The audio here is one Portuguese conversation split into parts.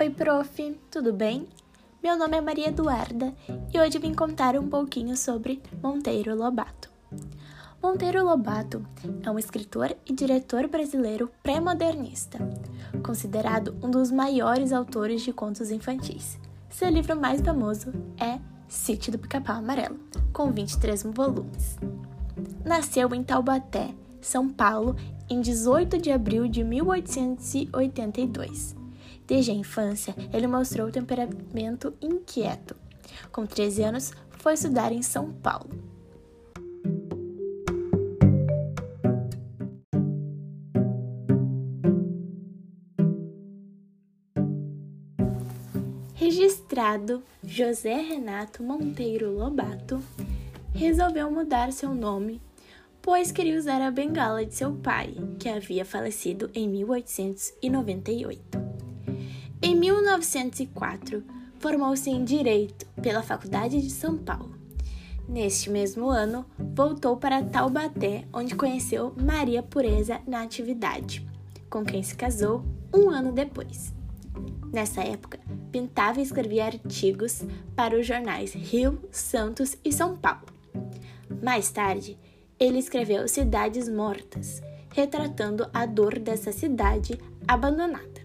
Oi, prof, tudo bem? Meu nome é Maria Eduarda e hoje vim contar um pouquinho sobre Monteiro Lobato. Monteiro Lobato é um escritor e diretor brasileiro pré-modernista, considerado um dos maiores autores de contos infantis. Seu livro mais famoso é Sítio do Pica-Pau Amarelo, com 23 volumes. Nasceu em Taubaté, São Paulo, em 18 de abril de 1882 Desde a infância, ele mostrou temperamento inquieto. Com 13 anos, foi estudar em São Paulo. Registrado José Renato Monteiro Lobato, resolveu mudar seu nome, pois queria usar a bengala de seu pai, que havia falecido em 1898. Em 1904, formou-se em Direito pela Faculdade de São Paulo. Neste mesmo ano, voltou para Taubaté, onde conheceu Maria Pureza Natividade, com quem se casou um ano depois. Nessa época, pintava e escrevia artigos para os jornais Rio, Santos e São Paulo. Mais tarde, ele escreveu Cidades Mortas, retratando a dor dessa cidade abandonada.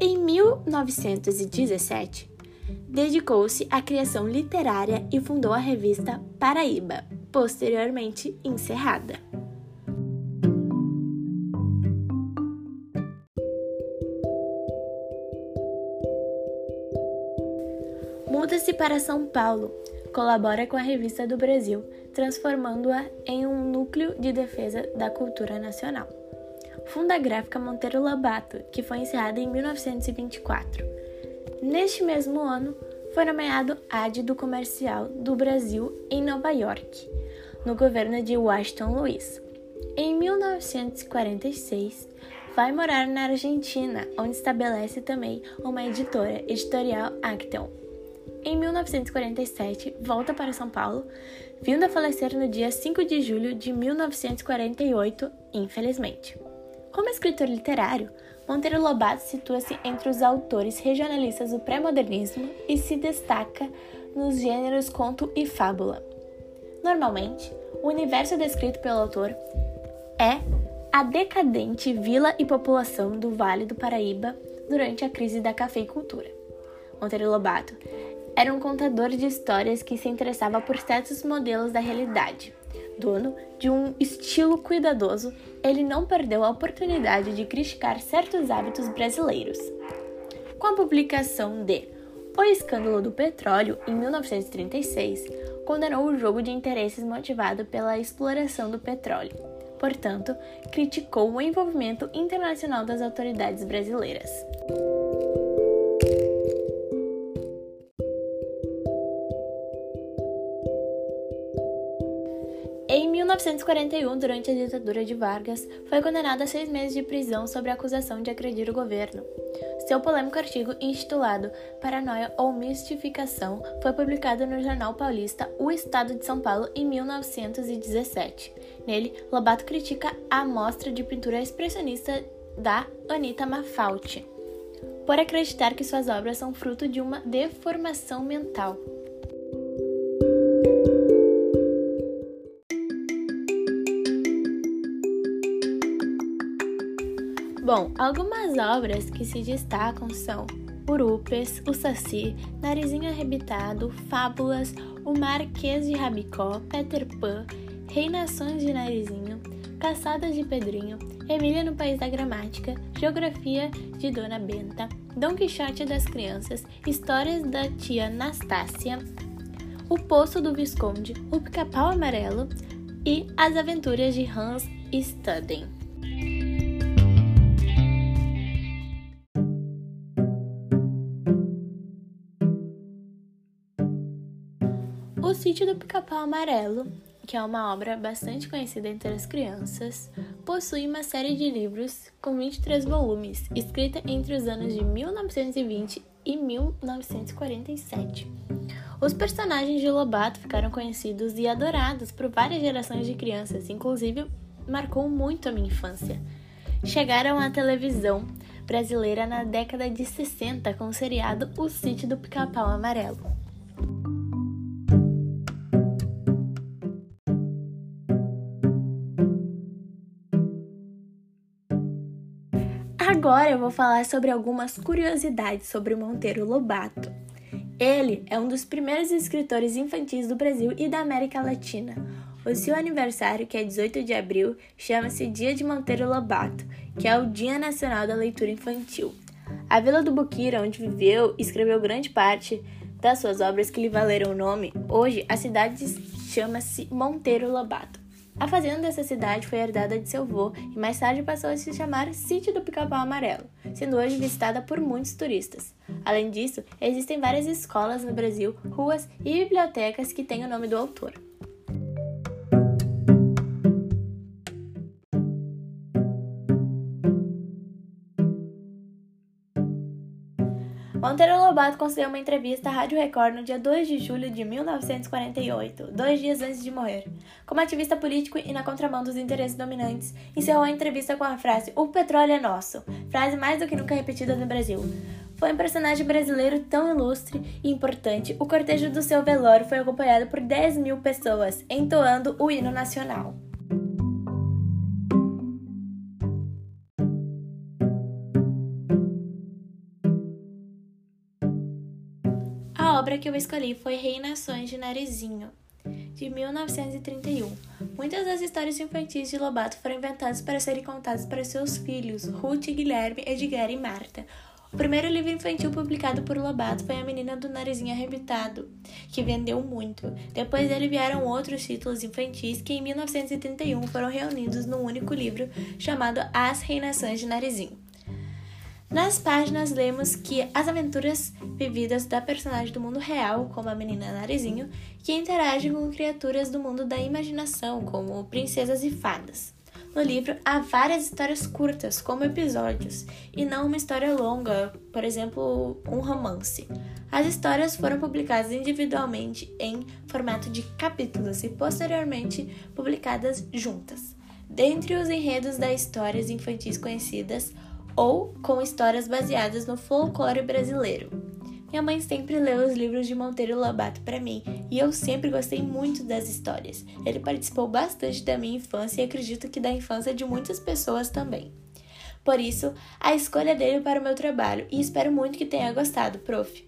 Em 1917, dedicou-se à criação literária e fundou a revista Paraíba, posteriormente encerrada. Muda-se para São Paulo, colabora com a Revista do Brasil, transformando-a em um núcleo de defesa da cultura nacional funda a gráfica Monteiro Lobato, que foi encerrada em 1924. Neste mesmo ano, foi nomeado AD do Comercial do Brasil em Nova York, no governo de Washington Luiz. Em 1946, vai morar na Argentina, onde estabelece também uma editora, Editorial Acton. Em 1947, volta para São Paulo, vindo a falecer no dia 5 de julho de 1948, infelizmente. Como escritor literário, Monteiro Lobato situa-se entre os autores regionalistas do pré-modernismo e se destaca nos gêneros conto e fábula. Normalmente, o universo descrito pelo autor é a decadente vila e população do Vale do Paraíba durante a crise da cafeicultura. Monteiro Lobato era um contador de histórias que se interessava por certos modelos da realidade, Dono de um estilo cuidadoso, ele não perdeu a oportunidade de criticar certos hábitos brasileiros. Com a publicação de O Escândalo do Petróleo, em 1936, condenou o jogo de interesses motivado pela exploração do petróleo. Portanto, criticou o envolvimento internacional das autoridades brasileiras. Em 1941, durante a ditadura de Vargas, foi condenado a seis meses de prisão sob a acusação de agredir o governo. Seu polêmico artigo intitulado Paranoia ou Mistificação foi publicado no jornal paulista O Estado de São Paulo em 1917. Nele, Lobato critica a mostra de pintura expressionista da Anita Mafalti, por acreditar que suas obras são fruto de uma deformação mental. Bom, algumas obras que se destacam são Urupes, O Saci, Narizinho Arrebitado, Fábulas, O Marquês de Rabicó, Peter Pan, Reinações de Narizinho, Caçadas de Pedrinho, Emília no País da Gramática, Geografia de Dona Benta, Dom Quixote das Crianças, Histórias da Tia Anastácia, O Poço do Visconde, O Pica-Pau Amarelo e As Aventuras de Hans Studden. Sítio do Pica-Pau Amarelo, que é uma obra bastante conhecida entre as crianças, possui uma série de livros com 23 volumes, escrita entre os anos de 1920 e 1947. Os personagens de Lobato ficaram conhecidos e adorados por várias gerações de crianças, inclusive marcou muito a minha infância. Chegaram à televisão brasileira na década de 60 com o seriado O Sítio do Pica-Pau Amarelo. Agora eu vou falar sobre algumas curiosidades sobre Monteiro Lobato. Ele é um dos primeiros escritores infantis do Brasil e da América Latina. O seu aniversário, que é 18 de abril, chama-se Dia de Monteiro Lobato, que é o Dia Nacional da Leitura Infantil. A Vila do Buquira, onde viveu escreveu grande parte das suas obras que lhe valeram o nome, hoje a cidade chama-se Monteiro Lobato. A fazenda dessa cidade foi herdada de seu avô e mais tarde passou a se chamar Sítio do Pica-Pau Amarelo, sendo hoje visitada por muitos turistas. Além disso, existem várias escolas no Brasil, ruas e bibliotecas que têm o nome do autor. Monteiro Lobato concedeu uma entrevista à Rádio Record no dia 2 de julho de 1948, dois dias antes de morrer. Como ativista político e na contramão dos interesses dominantes, encerrou a entrevista com a frase O petróleo é nosso, frase mais do que nunca repetida no Brasil. Foi um personagem brasileiro tão ilustre e importante, o cortejo do seu velório foi acompanhado por 10 mil pessoas, entoando o hino nacional. Obra que eu escolhi foi Reinações de Narizinho, de 1931. Muitas das histórias infantis de Lobato foram inventadas para serem contadas para seus filhos, Ruth, Guilherme, Edgar e Marta. O primeiro livro infantil publicado por Lobato foi A Menina do Narizinho Arrebitado, que vendeu muito. Depois dele vieram outros títulos infantis que em 1931 foram reunidos num único livro chamado As Reinações de Narizinho. Nas páginas lemos que as aventuras vividas da personagem do mundo real, como a menina Narizinho, que interage com criaturas do mundo da imaginação, como princesas e fadas. No livro há várias histórias curtas, como episódios, e não uma história longa, por exemplo, um romance. As histórias foram publicadas individualmente em formato de capítulos e posteriormente publicadas juntas. Dentre os enredos das histórias infantis conhecidas, ou com histórias baseadas no folclore brasileiro. Minha mãe sempre leu os livros de Monteiro Lobato para mim e eu sempre gostei muito das histórias. Ele participou bastante da minha infância e acredito que da infância de muitas pessoas também. Por isso, a escolha dele para o meu trabalho e espero muito que tenha gostado, prof.